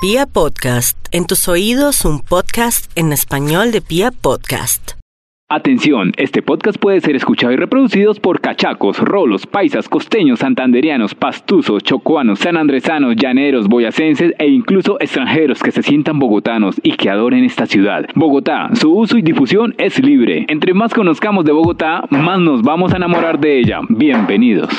Pia Podcast, en tus oídos un podcast en español de Pia Podcast. Atención, este podcast puede ser escuchado y reproducido por cachacos, rolos, paisas, costeños, santanderianos, pastuzos, chocuanos, sanandresanos, llaneros, boyacenses e incluso extranjeros que se sientan bogotanos y que adoren esta ciudad. Bogotá, su uso y difusión es libre. Entre más conozcamos de Bogotá, más nos vamos a enamorar de ella. Bienvenidos.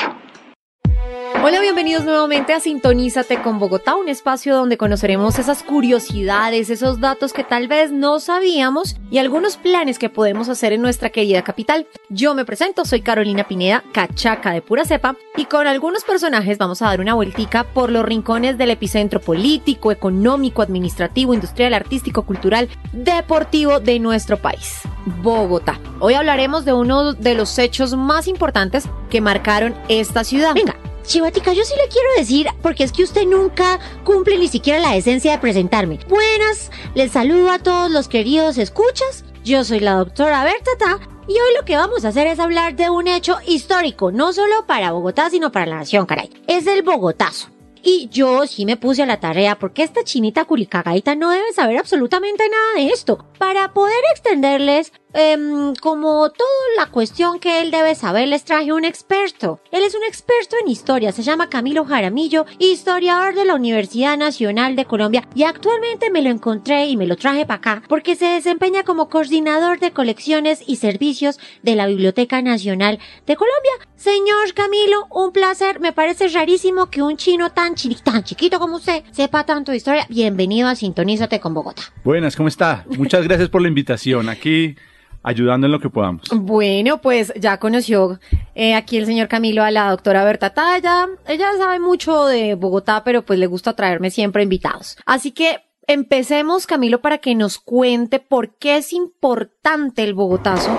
Hola, bienvenidos nuevamente a Sintonízate con Bogotá, un espacio donde conoceremos esas curiosidades, esos datos que tal vez no sabíamos y algunos planes que podemos hacer en nuestra querida capital. Yo me presento, soy Carolina Pineda, cachaca de pura cepa, y con algunos personajes vamos a dar una vueltica por los rincones del epicentro político, económico, administrativo, industrial, artístico, cultural, deportivo de nuestro país, Bogotá. Hoy hablaremos de uno de los hechos más importantes que marcaron esta ciudad. Venga, Chivatica, yo sí le quiero decir, porque es que usted nunca cumple ni siquiera la decencia de presentarme. Buenas, les saludo a todos los queridos escuchas. Yo soy la doctora Bertata y hoy lo que vamos a hacer es hablar de un hecho histórico, no solo para Bogotá, sino para la nación, caray. Es el Bogotazo. Y yo sí me puse a la tarea porque esta chinita culicagaita no debe saber absolutamente nada de esto. Para poder extenderles Em, como toda la cuestión que él debe saber, les traje un experto. Él es un experto en historia, se llama Camilo Jaramillo, historiador de la Universidad Nacional de Colombia y actualmente me lo encontré y me lo traje para acá porque se desempeña como coordinador de colecciones y servicios de la Biblioteca Nacional de Colombia. Señor Camilo, un placer, me parece rarísimo que un chino tan, tan chiquito como usted sepa tanto de historia. Bienvenido a Sintonízate con Bogotá. Buenas, ¿cómo está? Muchas gracias por la invitación. Aquí ayudando en lo que podamos. Bueno, pues ya conoció eh, aquí el señor Camilo a la doctora Berta Talla. Ella sabe mucho de Bogotá, pero pues le gusta traerme siempre invitados. Así que empecemos, Camilo, para que nos cuente por qué es importante el Bogotazo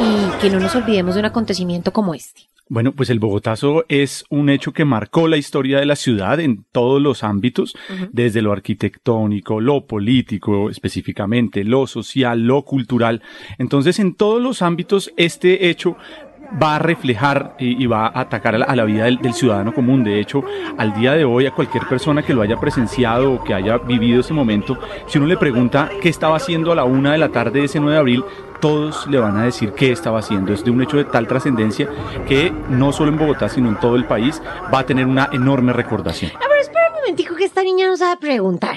y que no nos olvidemos de un acontecimiento como este. Bueno, pues el Bogotazo es un hecho que marcó la historia de la ciudad en todos los ámbitos, desde lo arquitectónico, lo político específicamente, lo social, lo cultural. Entonces, en todos los ámbitos, este hecho va a reflejar y, va a atacar a la, vida del, ciudadano común. De hecho, al día de hoy, a cualquier persona que lo haya presenciado o que haya vivido ese momento, si uno le pregunta qué estaba haciendo a la una de la tarde de ese 9 de abril, todos le van a decir qué estaba haciendo. Es de un hecho de tal trascendencia que no solo en Bogotá, sino en todo el país va a tener una enorme recordación. A ver, espera un momentico que esta niña no sabe preguntar.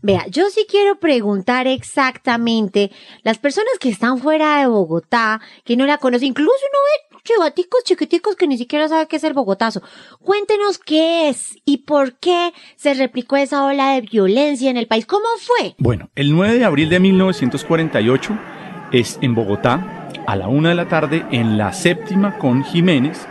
Vea, yo sí quiero preguntar exactamente, las personas que están fuera de Bogotá, que no la conocen, incluso uno ve chivaticos chiquiticos que ni siquiera sabe qué es el Bogotazo. Cuéntenos qué es y por qué se replicó esa ola de violencia en el país. ¿Cómo fue? Bueno, el 9 de abril de 1948 es en Bogotá a la una de la tarde en la séptima con Jiménez.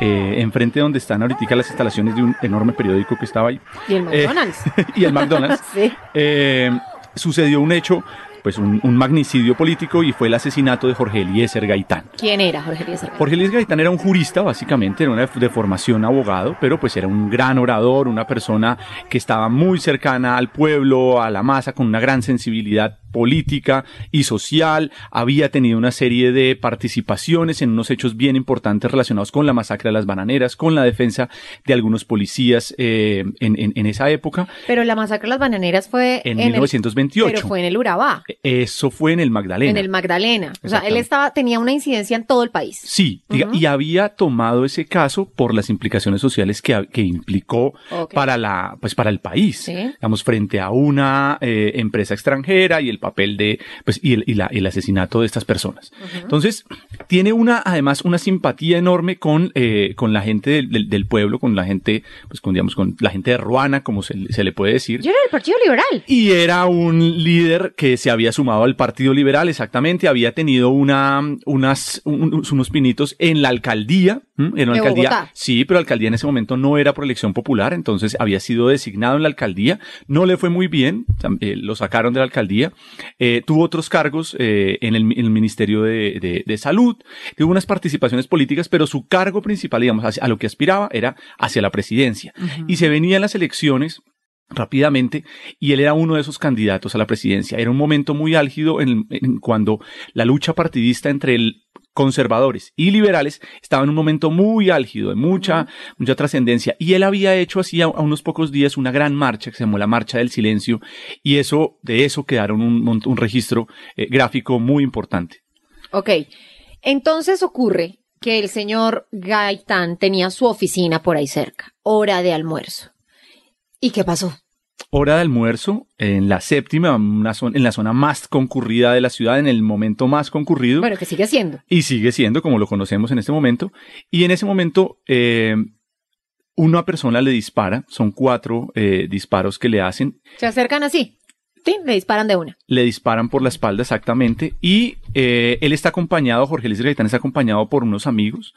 Eh, enfrente donde están ahorita las instalaciones de un enorme periódico que estaba ahí. Y el eh, McDonald's. y el McDonald's. sí. Eh, sucedió un hecho pues un, magnicidio político y fue el asesinato de Jorge Eliezer Gaitán. ¿Quién era Jorge Eliezer Gaitán? Jorge Eliezer Gaitán era un jurista, básicamente, era una de formación abogado, pero pues era un gran orador, una persona que estaba muy cercana al pueblo, a la masa, con una gran sensibilidad política y social, había tenido una serie de participaciones en unos hechos bien importantes relacionados con la masacre de las bananeras, con la defensa de algunos policías eh, en, esa época. Pero la masacre de las bananeras fue en, 1928. pero fue en el Urabá. Eso fue en el Magdalena. En el Magdalena. O sea, él estaba, tenía una incidencia en todo el país. Sí, y había tomado ese caso por las implicaciones sociales que, que implicó para la, pues para el país. Digamos, frente a una eh, empresa extranjera y el papel de, pues, y el, y la, el asesinato de estas personas. Entonces, tiene una, además, una simpatía enorme con, eh, con la gente del, del, pueblo, con la gente, pues, con, digamos, con la gente de Ruana, como se, se le puede decir. Yo era del Partido Liberal. Y era un líder que se había sumado al Partido Liberal, exactamente, había tenido una, unas, unos pinitos en la alcaldía, en la alcaldía, sí, pero la alcaldía en ese momento no era por elección popular, entonces había sido designado en la alcaldía, no le fue muy bien, eh, lo sacaron de la alcaldía, eh, tuvo otros cargos eh, en, el, Ministerio de, Salud, tuvo unas participaciones políticas, pero su cargo principal, digamos, a lo que aspiraba era hacia la presidencia. Y se venían las elecciones rápidamente y él era uno de esos candidatos a la presidencia. Era un momento muy álgido en, cuando la lucha partidista entre el conservadores y liberales estaba en un momento muy álgido, de mucha, mucha trascendencia. Y él había hecho así a, unos pocos días una gran marcha que se llamó la Marcha del Silencio. Y eso, de eso quedaron un, un registro eh, gráfico muy importante. Ok. Entonces ocurre que el señor Gaitán tenía su oficina por ahí cerca, hora de almuerzo. ¿Y qué pasó? Hora de almuerzo en la séptima, en la zona más concurrida de la ciudad, en el momento más concurrido. Bueno, que sigue siendo. Y sigue siendo, como lo conocemos en este momento. Y en ese momento, eh, una persona le dispara, son cuatro eh, disparos que le hacen. Se acercan así. Sí, le disparan de una. Le disparan por la espalda exactamente y eh, él está acompañado, Jorge Luis Gaitán está acompañado por unos amigos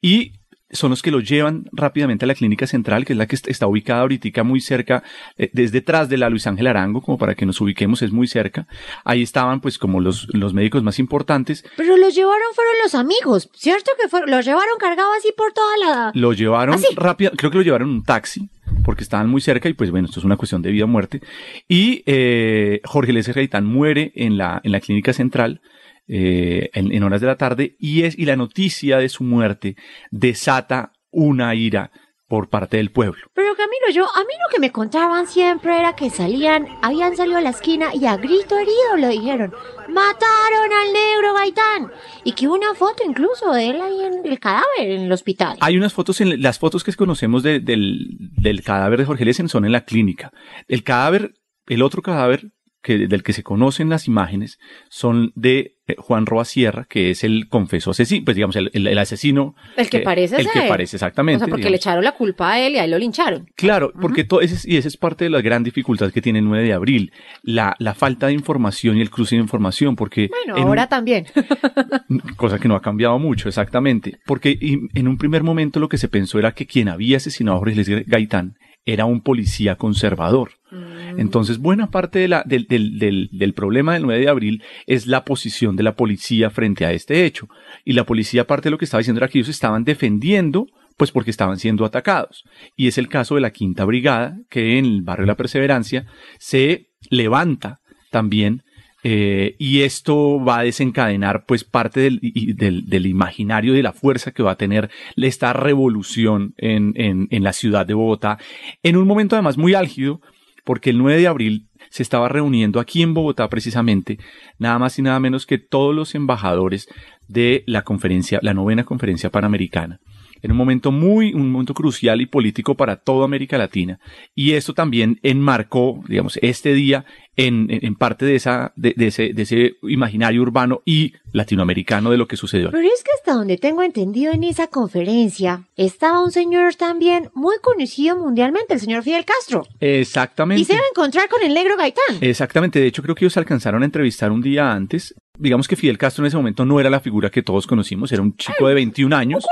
y son los que lo llevan rápidamente a la clínica central, que es la que está ubicada ahorita muy cerca, eh, desde detrás de la Luis Ángel Arango, como para que nos ubiquemos, es muy cerca. Ahí estaban pues como los, los médicos más importantes. Pero los llevaron fueron los amigos, ¿cierto que fueron? Los llevaron cargados así por toda la... Lo llevaron rápido, creo que lo llevaron en un taxi, porque estaban muy cerca y pues bueno, esto es una cuestión de vida o muerte. Y eh, Jorge López Gaitán muere en la, en la clínica central eh, en, horas de la tarde y, es, y la noticia de su muerte desata una ira por parte del pueblo. Pero Camilo, yo, a mí lo que me contaban siempre era que salían, habían salido a la esquina y a grito herido le dijeron, mataron al negro Gaitán. Y que hubo una foto incluso de él ahí en el cadáver en el hospital. Hay unas fotos, en las fotos que conocemos del, del cadáver de Jorge Lesen son en la clínica. El cadáver, el otro cadáver que, del que se conocen las imágenes son de eh, Juan Roa Sierra, que es el confeso asesino, pues digamos, el, el, asesino. El que parece El que parece, exactamente. O sea, porque le echaron la culpa a él y a él lo lincharon. Claro, porque todo ese, y esa es parte de la gran dificultad que tiene el 9 de abril, la, la falta de información y el cruce de información, porque... Bueno, ahora también. cosa que no ha cambiado mucho, exactamente. Porque en un primer momento lo que se pensó era que quien había asesinado a Jorge Gaitán era un policía conservador. Mm. Entonces, buena parte de la, del, del, del, problema del 9 de abril es la posición de la policía frente a este hecho. Y la policía, parte de lo que estaba diciendo era que ellos estaban defendiendo pues porque estaban siendo atacados. Y es el caso de la Quinta Brigada, que en el barrio de la Perseverancia se levanta también eh, y esto va a desencadenar pues parte del, del, imaginario de la fuerza que va a tener esta revolución en, en, en la ciudad de Bogotá, en un momento además muy álgido, porque el 9 de abril se estaba reuniendo aquí en Bogotá precisamente nada más y nada menos que todos los embajadores de la conferencia, la novena conferencia panamericana en un momento muy, un momento crucial y político para toda América Latina. Y esto también enmarcó, digamos, este día en, en parte de esa, de, ese, de ese imaginario urbano y latinoamericano de lo que sucedió. Pero es que hasta donde tengo entendido en esa conferencia, estaba un señor también muy conocido mundialmente, el señor Fidel Castro. Exactamente. Y se iba a encontrar con el negro Gaitán. Exactamente. De hecho, creo que ellos alcanzaron a entrevistar un día antes. Digamos que Fidel Castro en ese momento no era la figura que todos conocimos, era un chico de 21 años.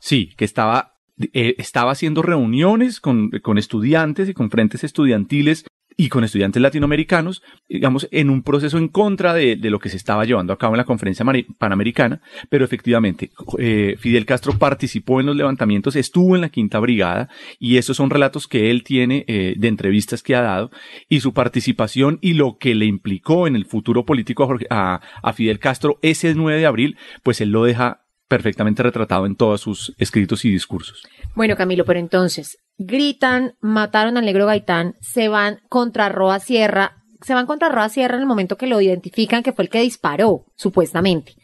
Sí, que estaba eh, estaba haciendo reuniones con, con, estudiantes y con frentes estudiantiles y con estudiantes latinoamericanos, digamos, en un proceso en contra de, lo que se estaba llevando a cabo en la conferencia panamericana, pero efectivamente, eh, Fidel Castro participó en los levantamientos, estuvo en la quinta brigada, y esos son relatos que él tiene eh, de entrevistas que ha dado, y su participación y lo que le implicó en el futuro político a, a Fidel Castro ese 9 de abril, pues él lo deja perfectamente retratado en todos sus escritos y discursos. Bueno, Camilo, pero entonces, gritan, mataron al negro Gaitán, se van contra Roa Sierra, se van contra Roa Sierra en el momento que lo identifican que fue el que disparó, supuestamente,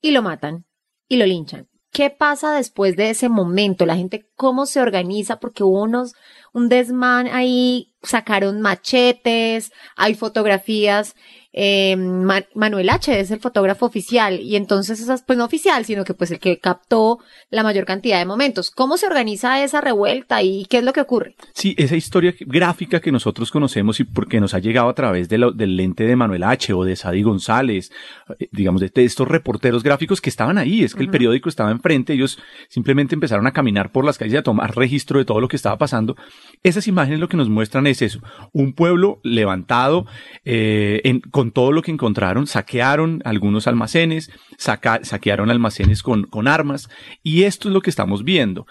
y lo matan y lo linchan. ¿Qué pasa después de ese momento? La gente, ¿cómo se organiza? Porque hubo unos, un desmán ahí, sacaron machetes, hay fotografías eh, Manuel H. es el fotógrafo oficial y entonces esas, pues no oficial, sino que pues el que captó la mayor cantidad de momentos. ¿Cómo se organiza esa revuelta y qué es lo que ocurre? Sí, esa historia gráfica que nosotros conocemos y porque nos ha llegado a través de del lente de Manuel H. o de Sadi González, eh, digamos, de, estos reporteros gráficos que estaban ahí, es que el periódico estaba enfrente, ellos simplemente empezaron a caminar por las calles y a tomar registro de todo lo que estaba pasando. Esas imágenes lo que nos muestran es eso, un pueblo levantado eh, en, con todo lo que encontraron, saquearon algunos almacenes, saquearon almacenes con, con armas, y esto es lo que estamos viendo.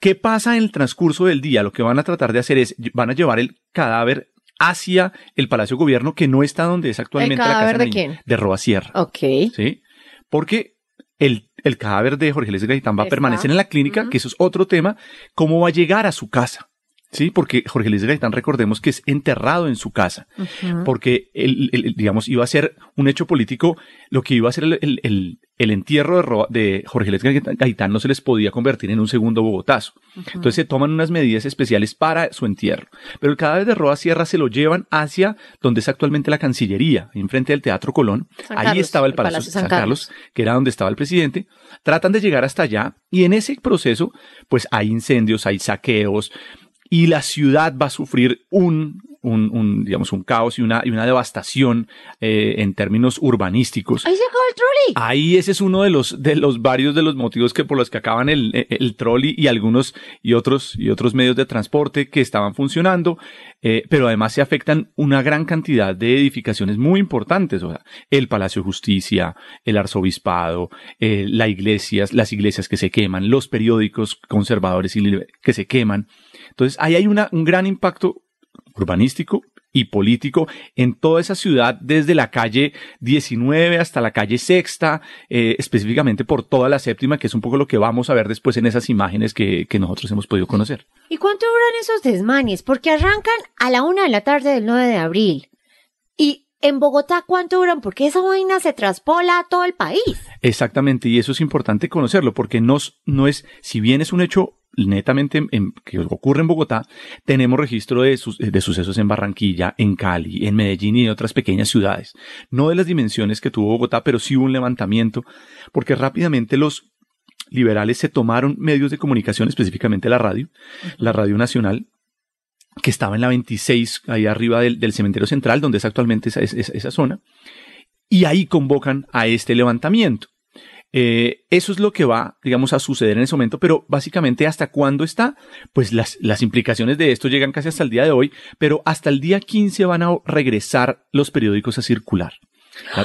¿Qué pasa en el transcurso del día? Lo que van a tratar de hacer es, van a llevar el cadáver hacia el Palacio Gobierno, que no está donde es actualmente ¿El la casa de quién? De Roa Sierra. Ok. ¿Sí? Porque el, el cadáver de Jorge Luis Gaitán va a permanecer en la clínica, que eso es otro tema, cómo va a llegar a su casa. Sí, porque Jorge Luis Gaitán, recordemos que es enterrado en su casa, porque el- digamos, iba a ser un hecho político, lo que iba a ser el, el- el- el entierro de, Ro- de Jorge Luis Gaitán no se les podía convertir en un segundo Bogotazo. Entonces se toman unas medidas especiales para su entierro. Pero el cadáver de Roa Sierra se lo llevan hacia donde es actualmente la Cancillería, enfrente del Teatro Colón. San Ahí Carlos, estaba el Palacio, Palacio San, San Carlos, que era donde estaba el presidente. Tratan de llegar hasta allá y en ese proceso, pues hay incendios, hay saqueos y la ciudad va a sufrir un, un, un, digamos, un caos y una, y una devastación eh, en términos urbanísticos. Ahí se acabó el trolley. Ahí ese es uno de los, de los varios de los motivos que por los que acaban el, el, el trolley y algunos y otros, y otros medios de transporte que estaban funcionando, eh, pero además se afectan una gran cantidad de edificaciones muy importantes, o sea, el Palacio de Justicia, el Arzobispado, eh, la iglesias, las iglesias que se queman, los periódicos conservadores y que se queman. Entonces, ahí hay una, un gran impacto urbanístico y político en toda esa ciudad, desde la calle 19 hasta la calle Sexta, eh, específicamente por toda la séptima, que es un poco lo que vamos a ver después en esas imágenes que, que nosotros hemos podido conocer. ¿Y cuánto duran esos desmanes? Porque arrancan a la una de la tarde del 9 de abril. ¿Y en Bogotá cuánto duran? Porque esa vaina se traspola a todo el país. Exactamente, y eso es importante conocerlo, porque no, no es, si bien es un hecho netamente en- que ocurre en Bogotá, tenemos registro de, sus- de sucesos en Barranquilla, en Cali, en Medellín y en otras pequeñas ciudades. No de las dimensiones que tuvo Bogotá, pero sí hubo un levantamiento, porque rápidamente los liberales se tomaron medios de comunicación, específicamente la radio, la Radio Nacional, que estaba en la 26, ahí arriba del, del cementerio central, donde es actualmente esa, esa- esa zona, y ahí convocan a este levantamiento. Eh, eso es lo que va, digamos, a suceder en ese momento, pero básicamente hasta cuándo está, pues las, las implicaciones de esto llegan casi hasta el día de hoy, pero hasta el día 15 van a regresar los periódicos a circular.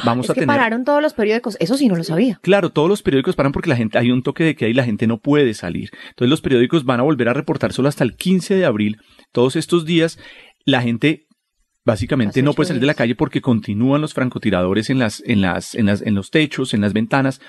Vamos es a que tener pararon todos los periódicos. Eso sí no lo sabía. Claro, todos los periódicos paran porque la gente, hay un toque de queda y la gente no puede salir. Entonces los periódicos van a volver a reportar solo hasta el 15 de abril. Todos estos días, la gente básicamente no puede salir de la calle porque continúan los francotiradores en las, en las, en las, en los techos, en las ventanas.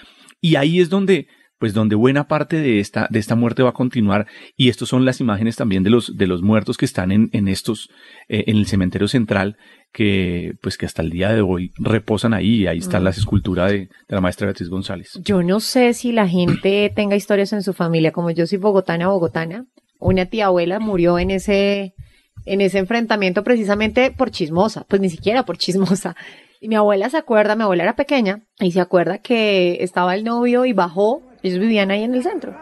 Y ahí es donde, pues donde buena parte de esta, de esta muerte va a continuar. Y estos son las imágenes también de los, de los muertos que están en, en estos, eh, en el cementerio central, que, pues que hasta el día de hoy reposan ahí. Y ahí está la escultura de, de la maestra Beatriz González. Yo no sé si la gente tenga historias en su familia, como yo soy bogotana, bogotana. Una tía abuela murió en ese, en ese enfrentamiento precisamente por chismosa, pues ni siquiera por chismosa. Y mi abuela se acuerda, mi abuela era pequeña, y se acuerda que estaba el novio y bajó, ellos vivían ahí en el centro,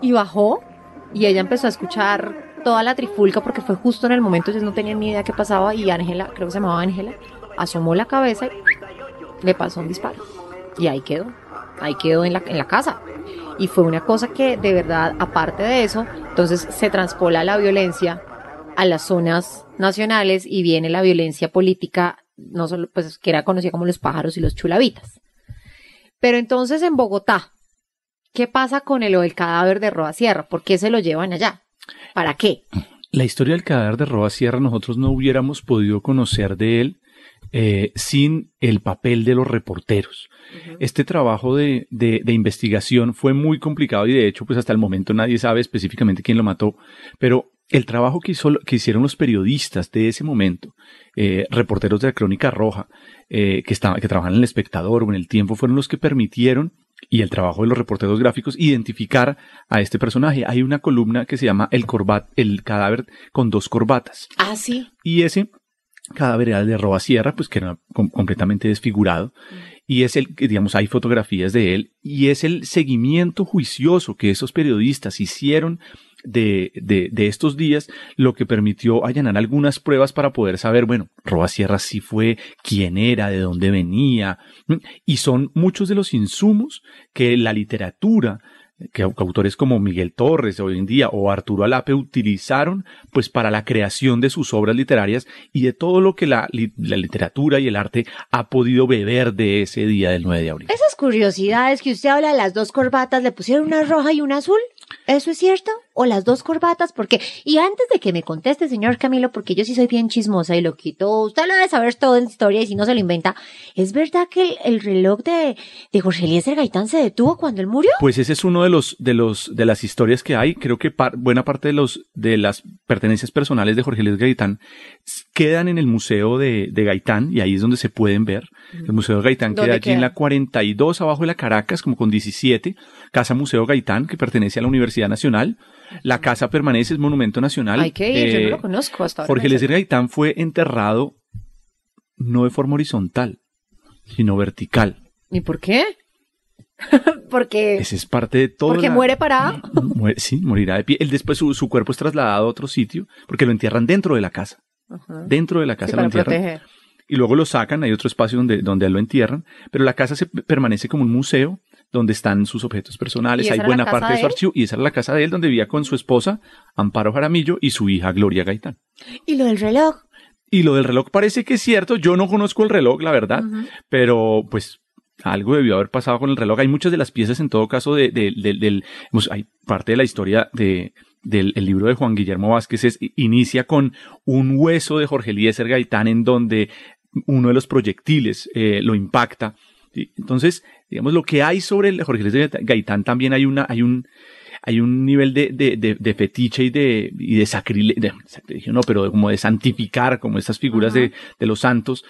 y bajó, y ella empezó a escuchar toda la trifulca porque fue justo en el momento, ellos no tenían ni idea qué pasaba, y Ángela, creo que se llamaba Ángela, asomó la cabeza y le pasó un disparo. Y ahí quedó, ahí quedó en la, en la casa. Y fue una cosa que de verdad, aparte de eso, entonces se transpola la violencia a las zonas nacionales y viene la violencia política, no solo, pues, que era conocida como los pájaros y los chulavitas. Pero entonces en Bogotá, ¿qué pasa con el, el cadáver de Roa Sierra? ¿Por qué se lo llevan allá? ¿Para qué? La historia del cadáver de Roa Sierra nosotros no hubiéramos podido conocer de él eh, sin el papel de los reporteros. Este trabajo de, de, de investigación fue muy complicado y de hecho pues hasta el momento nadie sabe específicamente quién lo mató, pero el trabajo que, hizo, que hicieron los periodistas de ese momento, eh, reporteros de la Crónica Roja, eh, que, estaban, que trabajan en el espectador o en el tiempo, fueron los que permitieron y el trabajo de los reporteros gráficos identificar a este personaje. Hay una columna que se llama El corbat, el cadáver con dos corbatas. Ah, sí. Y ese cadáver era el de Roa Sierra, pues que era com completamente desfigurado. Y es el, digamos, hay fotografías de él, y es el seguimiento juicioso que esos periodistas hicieron de, de, de estos días, lo que permitió allanar algunas pruebas para poder saber, bueno, Roa Sierra sí fue, quién era, de dónde venía, y son muchos de los insumos que la literatura, que autores como Miguel Torres hoy en día o Arturo Alape utilizaron pues para la creación de sus obras literarias y de todo lo que la, la, literatura y el arte ha podido beber de ese día del 9 de abril. Esas curiosidades que usted habla, las dos corbatas, ¿le pusieron una roja y una azul? ¿Eso es cierto? O las dos corbatas? Porque, y antes de que me conteste, señor Camilo, porque yo sí soy bien chismosa y lo quito, usted lo debe saber todo en historia y si no se lo inventa, ¿es verdad que el, el reloj de, de Jorge Eliezer Gaitán se detuvo cuando él murió? Pues ese es uno de los, de los, de las historias que hay. Creo que par- buena parte de los, de las pertenencias personales de Jorge Eliezer Gaitán quedan en el museo de, de Gaitán y ahí es donde se pueden ver. El museo de Gaitán ¿Dónde queda allí en queda? la 42 abajo de la Caracas, como con 17. Casa Museo Gaitán, que pertenece a la Universidad Nacional. La casa permanece, es monumento nacional. Hay que ir, yo no Eh, lo conozco hasta ahora. Jorge. Eliezer Gaitán fue enterrado no de forma horizontal, sino vertical. ¿Y por qué? porque Ese es parte de todo. porque la- muere parado. Muere- sí, morirá de pie. Él después su, su cuerpo es trasladado a otro sitio porque lo entierran dentro de la casa. Ajá. Dentro de la Sí, casa lo para entierran. proteger. Y luego lo sacan, hay otro espacio donde, donde él lo entierran, pero la casa se permanece como un museo donde están sus objetos personales, ¿Y esa hay buena parte de su archivo, y esa era la casa de él donde vivía con su esposa, Amparo Jaramillo, y su hija Gloria Gaitán. Y lo del reloj. Y lo del reloj parece que es cierto, yo no conozco el reloj, la verdad, pero pues algo debió haber pasado con el reloj. Hay muchas de las piezas en todo caso de, de- de- del, pues, hay parte de la historia de, del el libro de Juan Guillermo Vázquez es, inicia con un hueso de Jorge Eliezer Gaitán en donde uno de los proyectiles eh, lo impacta. ¿Sí? Entonces, digamos, lo que hay sobre el Jorge Eliezer Gaitán también hay una, hay un, hay un nivel de, de, de, de fetiche y de, y de, sacrilegio no, pero como de santificar, como estas figuras de, de los santos,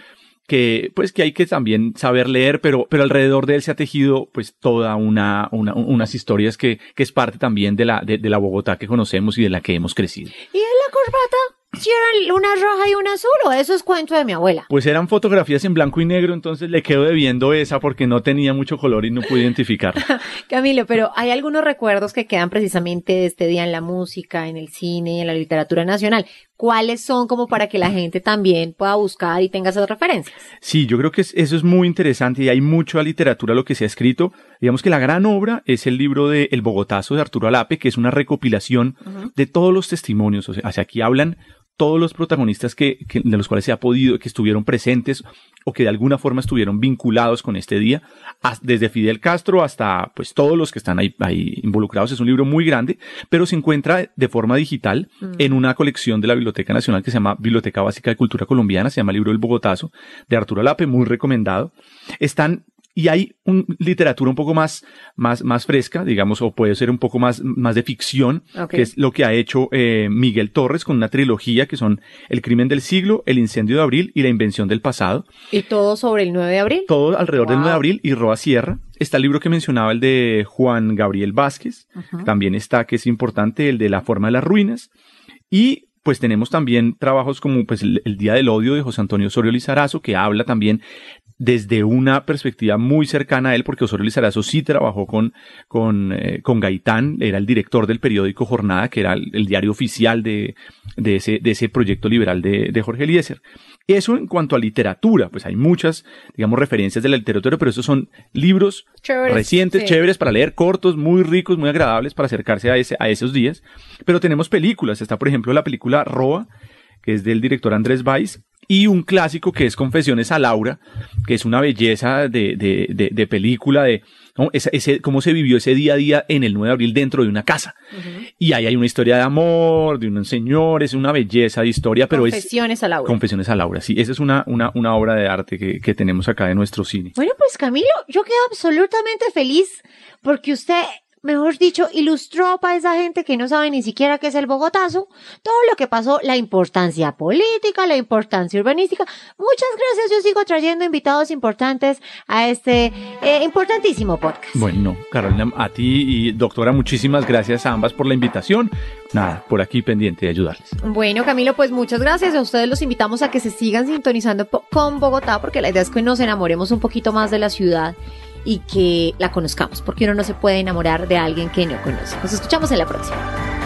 que pues que hay que también saber leer, pero, pero alrededor de él se ha tejido pues toda una, una unas historias que, que es parte también de la, de, de la Bogotá que conocemos y de la que hemos crecido. ¿Y en la corbata? Si eran una roja y una azul, o eso es cuento de mi abuela. Pues eran fotografías en blanco y negro, entonces le quedo debiendo esa porque no tenía mucho color y no pude identificar. Camilo, pero hay algunos recuerdos que quedan precisamente de este día en la música, en el cine y en la literatura nacional. ¿Cuáles son como para que la gente también pueda buscar y tenga esas referencias? Sí, yo creo que es- eso es muy interesante y hay mucha literatura lo que se ha escrito. Digamos que la gran obra es el libro de El Bogotazo de Arturo Alape, que es una recopilación de todos los testimonios. O sea, hacia aquí hablan todos los protagonistas que, que- de los cuales se ha podido, que estuvieron presentes o que de alguna forma estuvieron vinculados con este día, desde Fidel Castro hasta pues todos los que están ahí, ahí involucrados. Es un libro muy grande, pero se encuentra de forma digital en una colección de la Biblioteca Nacional que se llama Biblioteca Básica de Cultura Colombiana, se llama Libro del Bogotazo, de Arturo Alape, muy recomendado. Están y hay un, literatura un poco más, más, más fresca, digamos, o puede ser un poco más, más de ficción, que es lo que ha hecho eh, Miguel Torres con una trilogía que son El crimen del siglo, El incendio de abril y La invención del pasado. Y todo sobre el 9 de abril. Todo alrededor del Wow. 9 de abril y Roa Sierra. Está el libro que mencionaba, el de Juan Gabriel Vázquez. También está, que es importante, el de La forma de las ruinas. Y pues tenemos también trabajos como pues el, el Día del Odio de José Antonio Osorio Lizarazo, que habla también desde una perspectiva muy cercana a él, porque Osorio Lizarazo sí trabajó con, con, eh, con Gaitán, era el director del periódico Jornada, que era el, el diario oficial de, de, ese, de ese proyecto liberal de, de Jorge Eliezer. Eso en cuanto a literatura, pues hay muchas, digamos, referencias de la literatura, pero esos son libros Chéveres, recientes, sí. chéveres para leer, cortos, muy ricos, muy agradables para acercarse a, ese, a esos días. Pero tenemos películas, está por ejemplo la película Roa, que es del director Andrés Valls, y un clásico que es Confesiones a Laura, que es una belleza de, de, de, de película de ¿no? ese, ese, cómo se vivió ese día a día en el 9 de abril dentro de una casa. Y ahí hay una historia de amor, de un señor, es una belleza de historia, pero es Confesiones a Laura. Confesiones a Laura, sí, esa es una, una, una obra de arte que, que tenemos acá en nuestro cine. Bueno, pues Camilo, yo quedo absolutamente feliz porque usted, mejor dicho, ilustró para esa gente que no sabe ni siquiera qué es el Bogotazo, todo lo que pasó, la importancia política, la importancia urbanística. Muchas gracias, yo sigo trayendo invitados importantes a este eh, importantísimo podcast. Bueno, Carolina, a ti y doctora, muchísimas gracias a ambas por la invitación. Nada, por aquí pendiente de ayudarles. Bueno, Camilo, pues muchas gracias. A ustedes los invitamos a que se sigan sintonizando con Bogotá, porque la idea es que nos enamoremos un poquito más de la ciudad y que la conozcamos, porque uno no se puede enamorar de alguien que no conoce. Nos escuchamos en la próxima.